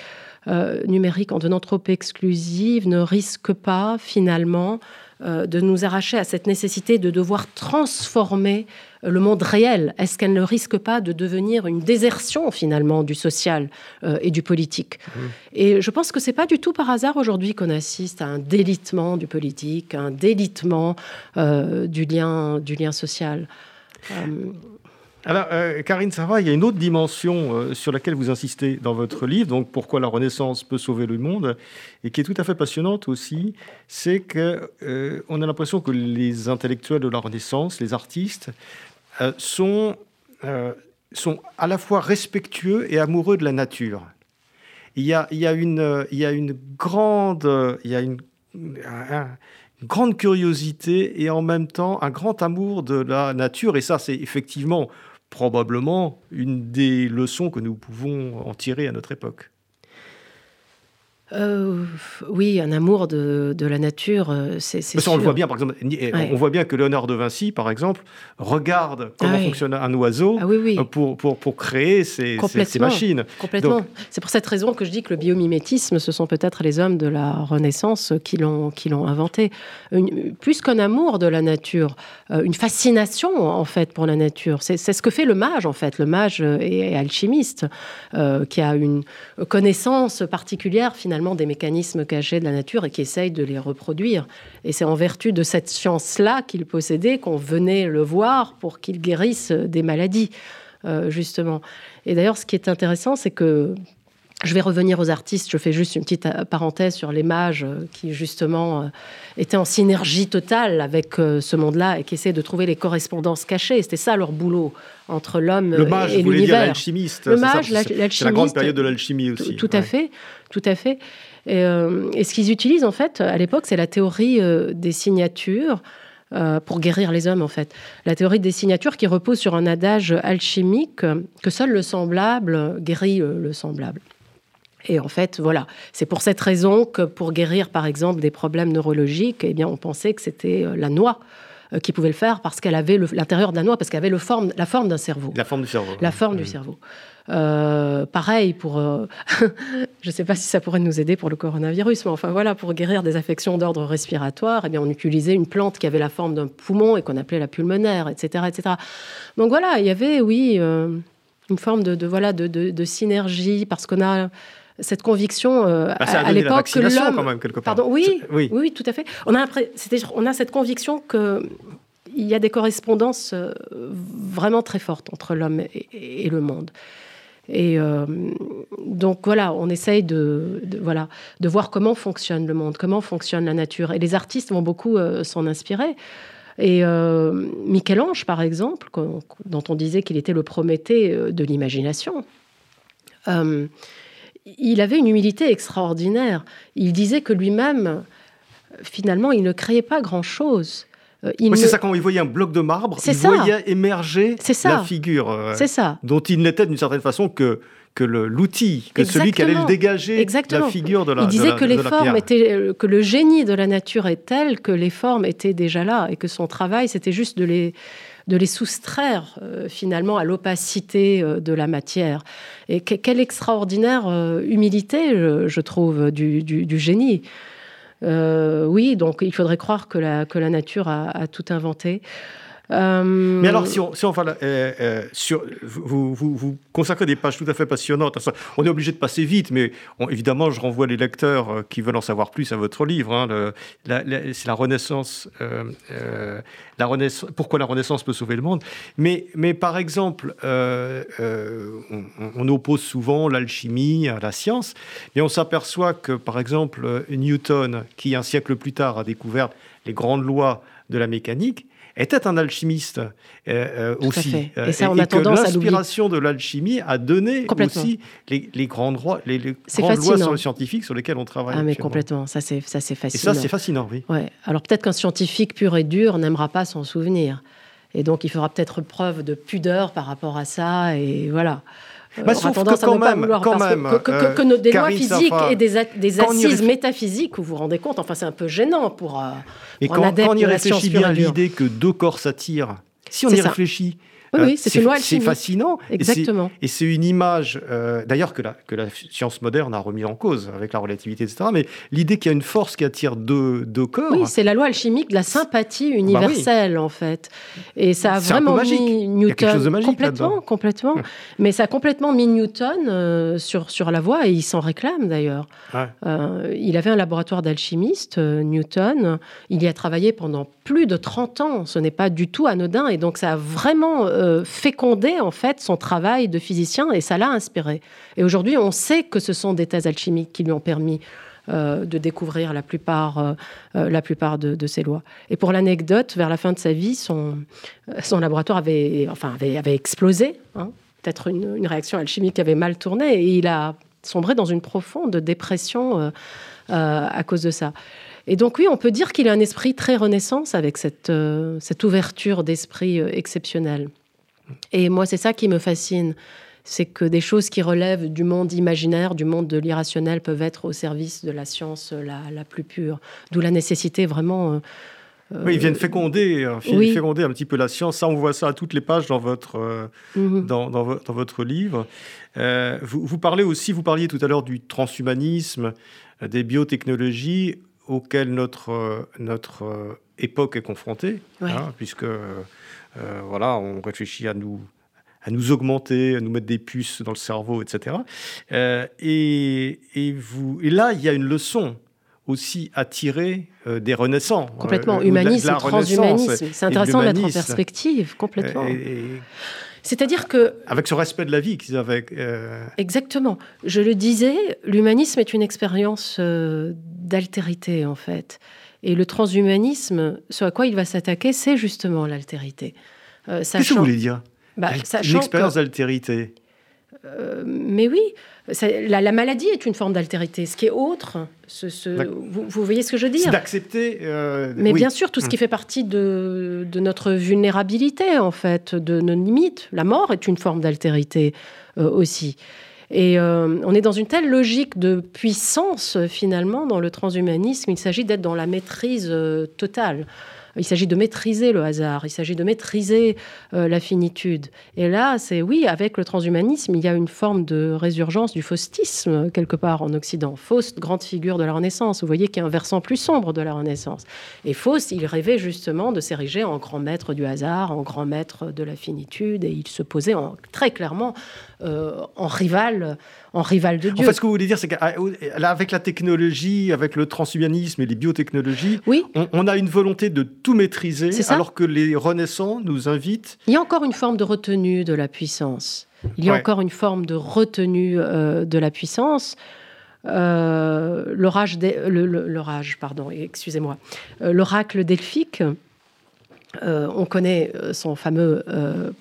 numérique, en devenant trop exclusive, ne risque pas finalement euh, de nous arracher à cette nécessité de devoir transformer euh, le monde réel Est-ce qu'elle ne risque pas de devenir une désertion finalement du social euh, et du politique mmh. Et je pense que c'est pas du tout par hasard aujourd'hui qu'on assiste à un délitement du politique, un délitement du lien du lien social. Alors, euh, Karine Sarah, il y a une autre dimension euh, sur laquelle vous insistez dans votre livre, donc pourquoi la Renaissance peut sauver le monde, et qui est tout à fait passionnante aussi, c'est qu'on euh, a l'impression que les intellectuels de la Renaissance, les artistes, sont, sont à la fois respectueux et amoureux de la nature. Il y a, il y a, une, il y a une grande... Il y a une, grande curiosité et en même temps un grand amour de la nature. Et ça, c'est effectivement probablement une des leçons que nous pouvons en tirer à notre époque. Euh, oui, un amour de, de la nature, euh, c'est ça, on le voit bien, par exemple, on voit bien que Léonard de Vinci, par exemple, regarde comment ah fonctionne un oiseau ah euh, pour, pour, pour, créer ces, ces, machines. Complètement. C'est pour cette raison que je dis que le biomimétisme, ce sont peut-être les hommes de la Renaissance qui l'ont inventé. plus qu'un amour de la nature, une fascination, en fait, pour la nature. C'est ce que fait le mage, en fait. Le mage est alchimiste, qui a une connaissance particulière, finalement, des mécanismes cachés de la nature et qui essaye de les reproduire. Et c'est en vertu de cette science-là qu'il possédait qu'on venait le voir pour qu'il guérisse des maladies, euh, justement. Et d'ailleurs, ce qui est intéressant, c'est que je vais revenir aux artistes. Je fais juste une petite euh, parenthèse sur les mages euh, qui, justement, étaient en synergie totale avec ce monde-là et qui essaient de trouver les correspondances cachées. C'était ça leur boulot entre l'homme et l'univers. l'alchimiste. Le mage, l'alchimiste. C'est la grande période de l'alchimie aussi. Tout, à fait, tout à fait. Et, euh, ce qu'ils utilisent en fait à l'époque, c'est la théorie euh, des signatures. pour guérir les hommes, en fait. La théorie des signatures qui repose sur un adage alchimique que seul le semblable guérit le semblable. Et en fait, voilà, c'est pour cette raison que pour guérir, par exemple, des problèmes neurologiques, eh bien, on pensait que c'était la noix qui pouvait le faire parce qu'elle avait l'intérieur de la noix, parce qu'elle avait le forme, la forme d'un cerveau. La forme du cerveau. La forme du mmh. cerveau. Euh, pareil pour, euh, [LAUGHS] je ne sais pas si ça pourrait nous aider pour le coronavirus, mais enfin voilà, pour guérir des affections d'ordre respiratoire, eh bien on utilisait une plante qui avait la forme d'un poumon et qu'on appelait la pulmonaire, etc., etc. Donc voilà, il y avait, oui, euh, une forme de, voilà de, de, synergie parce qu'on a cette conviction bah, à, l'époque que l'homme, quand même quelque part. Pardon, oui, oui, oui, tout à fait. On a, on a cette conviction que il y a des correspondances vraiment très fortes entre l'homme et le monde. Et euh, donc voilà, on essaye de, voilà, de voir comment fonctionne le monde, comment fonctionne la nature. Et les artistes vont beaucoup euh, s'en inspirer. Et euh, Michel-Ange, par exemple, dont on disait qu'il était le Prométhée de l'imagination, il avait une humilité extraordinaire. Il disait que lui-même, finalement, il ne créait pas grand-chose. Euh, c'est ça, quand il voyait un bloc de marbre, il voyait émerger la figure euh, ça. dont il n'était d'une certaine façon que que l'outil, que celui qui allait le dégager la figure de la Il disait que les formes étaient, euh, que le génie de la nature est tel que les formes étaient déjà là et que son travail c'était juste de les de les soustraire finalement à l'opacité de la matière. Et quelle extraordinaire humilité, je, trouve, du, génie. Euh, oui, donc il faudrait croire que la nature a, tout inventé. Euh, Mais alors, si on, si on euh, sur, vous, vous, consacrez des pages tout à fait passionnantes. On est obligé de passer vite, mais évidemment, je renvoie les lecteurs qui veulent en savoir plus à votre livre. Hein, c'est la Renaissance. Pourquoi la Renaissance peut sauver le monde Mais, mais par exemple, on, on, oppose souvent l'alchimie à la science, et on s'aperçoit que, par exemple, Newton, qui un siècle plus tard a découvert les grandes lois de la mécanique, était un alchimiste euh, euh, aussi. Et ça, on a tendance que l'inspiration de l'alchimie a donné aussi les, les grandes, les, les grandes lois scientifiques sur lesquelles on travaille. Ah, mais complètement, ça c'est fascinant. Et ça, c'est fascinant, oui. Ouais. Alors peut-être qu'un scientifique pur et dur n'aimera pas s'en souvenir. Et donc, il fera peut-être preuve de pudeur par rapport à ça. Et voilà. Bah, on sauf que quand même, quand même, que, que, que, nos, des lois physiques et des, des assises métaphysiques, vous vous rendez compte, enfin c'est un peu gênant pour, euh, et quand, on y réfléchit bien l'idée que deux corps s'attirent, si on y réfléchit, oui, c'est C'est fascinant. Exactement. Et c'est une image, euh, d'ailleurs, que la, que la science moderne a remis en cause avec la relativité, etc. Mais l'idée qu'il y a une force qui attire deux, deux corps. Oui, c'est la loi alchimique de la sympathie bah universelle, en fait. Et ça a vraiment mis Newton. complètement, complètement. [LAUGHS] Mais ça a complètement mis Newton euh, sur, sur la voie et il s'en réclame d'ailleurs. Euh, il avait un laboratoire d'alchimiste, Newton. Il y a travaillé pendant plus de 30 ans. Ce n'est pas du tout anodin. Et donc, ça a vraiment euh, fécondé en fait son travail de physicien et ça l'a inspiré. Et aujourd'hui, on sait que ce sont des thèses alchimiques qui lui ont permis euh, de découvrir la plupart, euh, la plupart de, ces lois. Et pour l'anecdote, vers la fin de sa vie, son, son laboratoire avait, enfin, avait, explosé, hein. peut-être une, une, réaction alchimique avait mal tourné, et il a sombré dans une profonde dépression à cause de ça. Et donc oui, on peut dire qu'il a un esprit très renaissance avec cette, cette ouverture d'esprit exceptionnelle. Et moi, c'est ça qui me fascine. C'est que des choses qui relèvent du monde imaginaire, du monde de l'irrationnel, peuvent être au service de la science la, plus pure. D'où la nécessité vraiment. Euh, oui, ils viennent féconder, euh, féconder un petit peu la science. Ça, on voit ça à toutes les pages dans votre, euh, mhm. dans, dans, votre livre. vous, vous, parlez aussi, vous parliez tout à l'heure du transhumanisme, des biotechnologies auxquelles notre, notre époque est confrontée, hein, puisque euh, voilà, on réfléchit à nous à nous augmenter, à nous mettre des puces dans le cerveau, etc. Euh, et, et, vous, et là, il y a une leçon aussi à tirer euh, des renaissants. Complètement, humanisme, transhumanisme. C'est intéressant de mettre en perspective, complètement. C'est-à-dire que... Avec ce respect de la vie qu'ils avaient... Exactement. Je le disais, l'humanisme est une expérience d'altérité, en fait. Et le transhumanisme, ce à quoi il va s'attaquer, c'est justement l'altérité. Euh, Qu'est-ce que vous voulez dire bah, Une expérience d'altérité mais oui, la, maladie est une forme d'altérité. Ce qui est autre, vous, voyez ce que je veux dire d'accepter. mais bien sûr, tout ce qui hum. fait partie de, de, notre vulnérabilité, en fait, de nos limites. La mort est une forme d'altérité aussi. Et euh, on est dans une telle logique de puissance, finalement, dans le transhumanisme, il s'agit d'être dans la maîtrise euh, totale. Il s'agit de maîtriser le hasard, il s'agit de maîtriser euh, la finitude. Et là, c'est oui, avec le transhumanisme, il y a une forme de résurgence du faustisme quelque part en Occident. Faust, grande figure de la Renaissance. Vous voyez qu'il y a un versant plus sombre de la Renaissance. Et Faust, il rêvait justement de s'ériger en grand maître du hasard, en grand maître de la finitude, et il se posait très clairement euh, en rival en rival de Dieu. En fait, ce que vous voulez dire, c'est qu'avec la technologie, avec le transhumanisme et les biotechnologies, oui. on, a une volonté de tout maîtriser, alors que les renaissants nous invitent. Il y a encore une forme de retenue de la puissance. Il y a encore une forme de retenue euh, de la puissance. Euh, l'orage, l'orage, pardon, excusez-moi, euh, l'oracle delphique. on connaît son fameux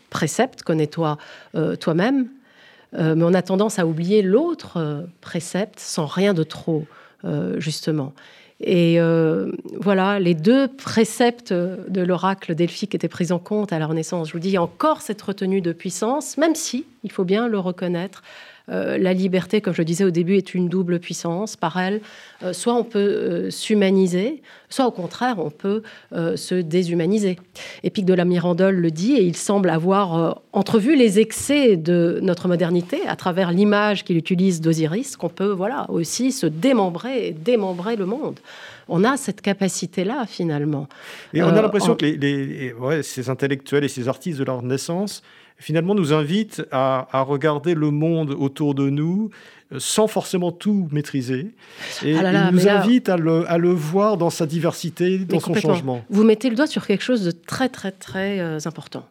précepte, connais-toi toi-même. Euh, mais on a tendance à oublier l'autre euh, précepte sans rien de trop, euh, justement. Et voilà, les deux préceptes de l'oracle delphique étaient pris en compte à la Renaissance. Je vous dis, encore cette retenue de puissance, même si, il faut bien le reconnaître, euh, la liberté, comme je disais au début, est une double puissance. Par elle, euh, soit on peut euh, s'humaniser, soit au contraire, on peut se déshumaniser. Épique de la Mirandole le dit, et il semble avoir entrevu les excès de notre modernité à travers l'image qu'il utilise d'Osiris, qu'on peut voilà aussi se démembrer et démembrer le monde on a cette capacité-là finalement. Et on a l'impression que les, ces intellectuels et ces artistes de la Renaissance finalement nous invite à, regarder le monde autour de nous euh, sans forcément tout maîtriser. Et ah nous invite à, le, voir dans sa diversité, dans son changement. Vous mettez le doigt sur quelque chose de très, très, très euh, important.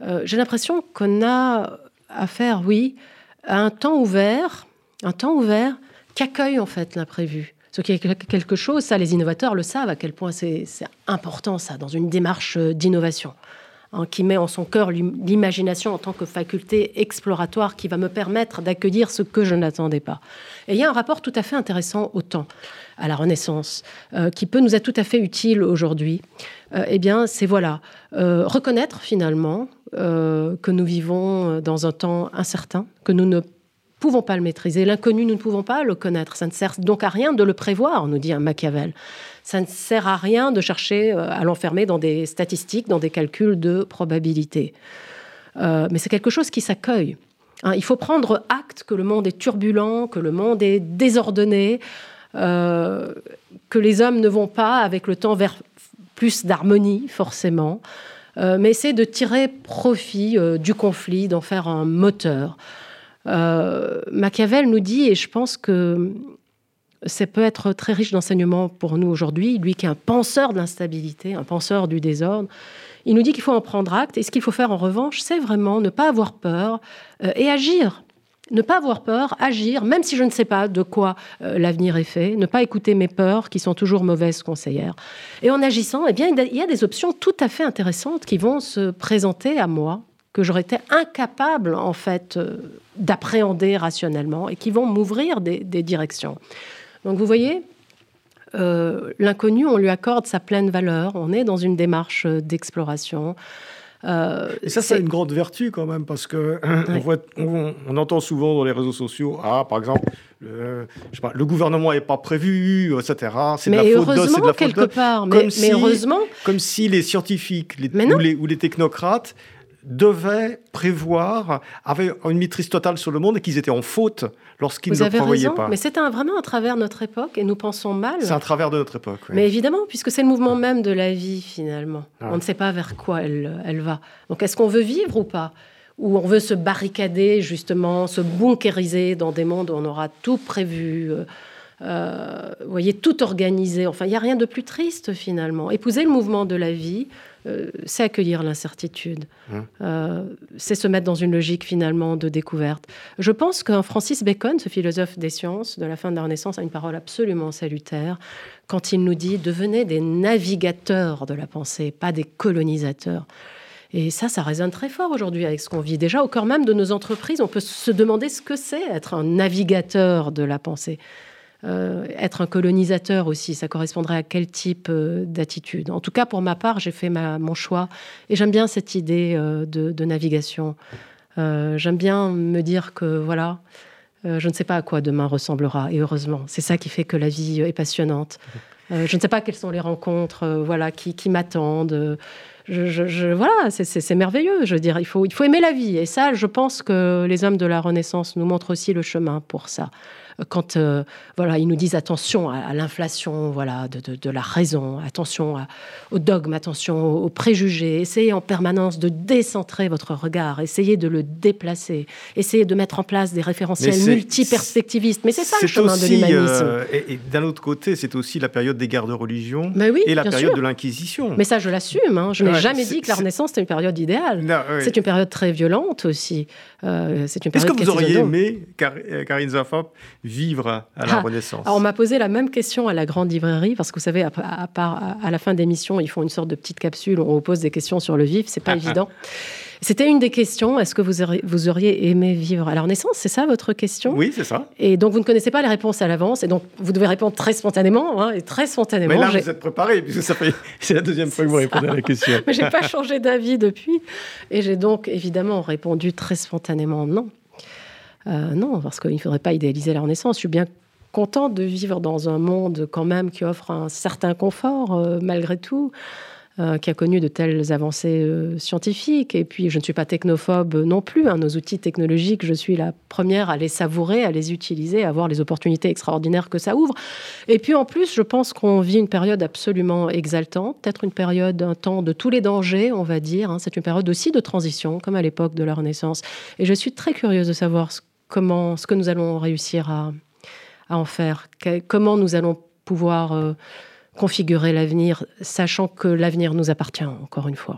Euh, j'ai l'impression qu'on a affaire, oui, à un temps ouvert, un temps ouvert qu'accueille en fait l'imprévu. Ce qui est quelque chose, ça les innovateurs le savent, à quel point c'est important ça, dans une démarche d'innovation. Hein, qui met en son cœur l'imagination en tant que faculté exploratoire qui va me permettre d'accueillir ce que je n'attendais pas. Et il y a un rapport tout à fait intéressant au temps, à la Renaissance, euh, qui peut nous être tout à fait utile aujourd'hui. Euh, eh bien, c'est voilà, euh, reconnaître finalement que nous vivons dans un temps incertain, que nous ne pouvons pas le maîtriser. L'inconnu, nous ne pouvons pas le connaître. Ça ne sert donc à rien de le prévoir, nous dit un Machiavel. Ça ne sert à rien de chercher euh, à l'enfermer dans des statistiques, dans des calculs de probabilité. Euh, mais c'est quelque chose qui s'accueille. Hein. il faut prendre acte que le monde est turbulent, que le monde est désordonné, euh, que les hommes ne vont pas avec le temps vers plus d'harmonie, forcément, mais c'est de tirer profit du conflit, d'en faire un moteur. Machiavel nous dit, et je pense que ça peut être très riche d'enseignements pour nous aujourd'hui. Lui qui est un penseur de l'instabilité, un penseur du désordre, il nous dit qu'il faut en prendre acte. Et ce qu'il faut faire en revanche, c'est vraiment ne pas avoir peur euh, et agir. Ne pas avoir peur, agir, même si je ne sais pas de quoi euh, l'avenir est fait, ne pas écouter mes peurs qui sont toujours mauvaises conseillères. Et en agissant, eh bien, il y a des options tout à fait intéressantes qui vont se présenter à moi, que j'aurais été incapable, en fait, euh, d'appréhender rationnellement et qui vont m'ouvrir des directions. Donc vous voyez, euh, l'inconnu, on lui accorde sa pleine valeur. On est dans une démarche euh, d'exploration. Euh, et ça, c'est une grande vertu quand même, parce que [CLEARS THROAT] on, entend souvent dans les réseaux sociaux, ah, par exemple, le, le gouvernement n'est pas prévu, etc. C'est de la faute heureusement, de la quelque part. Mais, heureusement. Comme si les scientifiques ou, les, ou les technocrates devaient prévoir, avaient une maîtrise totale sur le monde et qu'ils étaient en faute lorsqu'ils ne le prévoyaient pas. Mais c'est vraiment à travers notre époque et nous pensons mal. C'est à travers de notre époque. Mais évidemment, puisque c'est le mouvement même de la vie finalement. Ah. On ne sait pas vers quoi elle, elle va. Donc est-ce qu'on veut vivre ou pas? Ou on veut se barricader justement, se bunkériser dans des mondes où on aura tout prévu euh, euh, vous voyez, tout organisé? Enfin, il n'y a rien de plus triste finalement. Épouser le mouvement de la vie, euh, c'est accueillir l'incertitude. Mmh. Euh, c'est se mettre dans une logique finalement de découverte. Je pense qu'un Francis Bacon, ce philosophe des sciences de la fin de la Renaissance, a une parole absolument salutaire quand il nous dit devenez des navigateurs de la pensée, pas des colonisateurs. Et ça, ça résonne très fort aujourd'hui avec ce qu'on vit. Déjà, au cœur même de nos entreprises, on peut se demander ce que c'est être un navigateur de la pensée. Euh, être un colonisateur aussi, ça correspondrait à quel type euh, d'attitude En tout cas, pour ma part, j'ai fait mon choix et j'aime bien cette idée euh, de, navigation. j'aime bien me dire que voilà, je ne sais pas à quoi demain ressemblera et heureusement, c'est ça qui fait que la vie est passionnante. je ne sais pas quelles sont les rencontres, voilà, qui, m'attendent. Je, voilà, c'est merveilleux. Je veux dire, il faut, il faut aimer la vie. Et ça, je pense que les hommes de la Renaissance nous montrent aussi le chemin pour ça quand euh, voilà, ils nous disent attention à, l'inflation voilà, de, la raison, attention au dogme, attention aux, préjugés, essayez en permanence de décentrer votre regard, essayez de le déplacer, essayez de mettre en place des référentiels multiperspectivistes. Mais c'est ça le chemin de l'humanisme. Euh, et, d'un autre côté, c'est aussi la période des guerres de religion et la période de l'Inquisition. Mais ça, je l'assume. Hein. Je n'ai jamais dit que la Renaissance était une période idéale. C'est une période très violente aussi. Euh, c'est une période Est-ce que vous auriez aimé, Karine Zafop, vivre à la ah, Renaissance On m'a posé la même question à la grande librairie, parce que vous savez, à, la fin d'émission, ils font une sorte de petite capsule où on pose des questions sur le vif, c'est pas [LAUGHS] évident. C'était une des questions. Est-ce que vous auriez, vous auriez aimé vivre à la Renaissance C'est ça votre question? Oui, c'est ça. Et donc vous ne connaissez pas les réponses à l'avance, et donc vous devez répondre très spontanément, hein, et très spontanément. Mais là, vous êtes préparé, puisque ça fait [LAUGHS] c'est la deuxième fois que vous répondez à la question. [LAUGHS] Mais j'ai pas changé d'avis depuis, et j'ai donc évidemment répondu très spontanément non. Euh, non, parce qu'il ne faudrait pas idéaliser la Renaissance. Je suis bien contente de vivre dans un monde quand même qui offre un certain confort euh, malgré tout. Euh, qui a connu de telles avancées scientifiques. Et puis, je ne suis pas technophobe non plus. Hein. Nos outils technologiques, je suis la première à les savourer, à les utiliser, à voir les opportunités extraordinaires que ça ouvre. Et puis, en plus, je pense qu'on vit une période absolument exaltante, peut-être une période, un temps de tous les dangers, on va dire. Hein. C'est une période aussi de transition, comme à l'époque de la Renaissance. Et je suis très curieuse de savoir ce comment, ce que nous allons réussir à, en faire, comment nous allons pouvoir euh, configurer l'avenir, sachant que l'avenir nous appartient, encore une fois.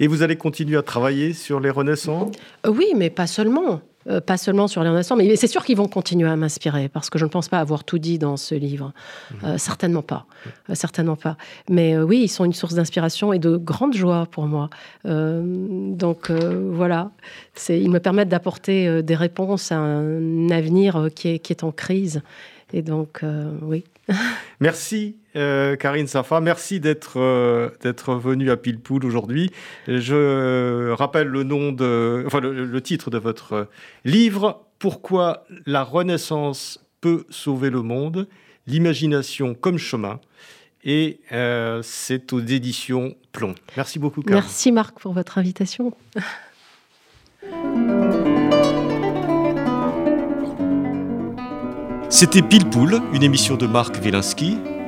Et vous allez continuer à travailler sur les renaissances euh, Oui, mais pas seulement. Euh, pas seulement sur les renaissances, mais c'est sûr qu'ils vont continuer à m'inspirer, parce que je ne pense pas avoir tout dit dans ce livre. Mmh. certainement pas. certainement pas. Mais oui, ils sont une source d'inspiration et de grande joie pour moi. donc voilà, ils me permettent d'apporter des réponses à un avenir qui est, qui est en crise. Et donc, oui. Merci euh, Karine Safa, merci d'être euh, d'être venue à Pilpoul aujourd'hui. Je rappelle le nom de, enfin le, titre de votre livre Pourquoi la Renaissance peut sauver le monde, l'imagination comme chemin. Et euh, c'est aux éditions Plomb. Merci beaucoup. Karine. Merci Marc pour votre invitation. C'était Pile Poule, une émission de Marc Wielinski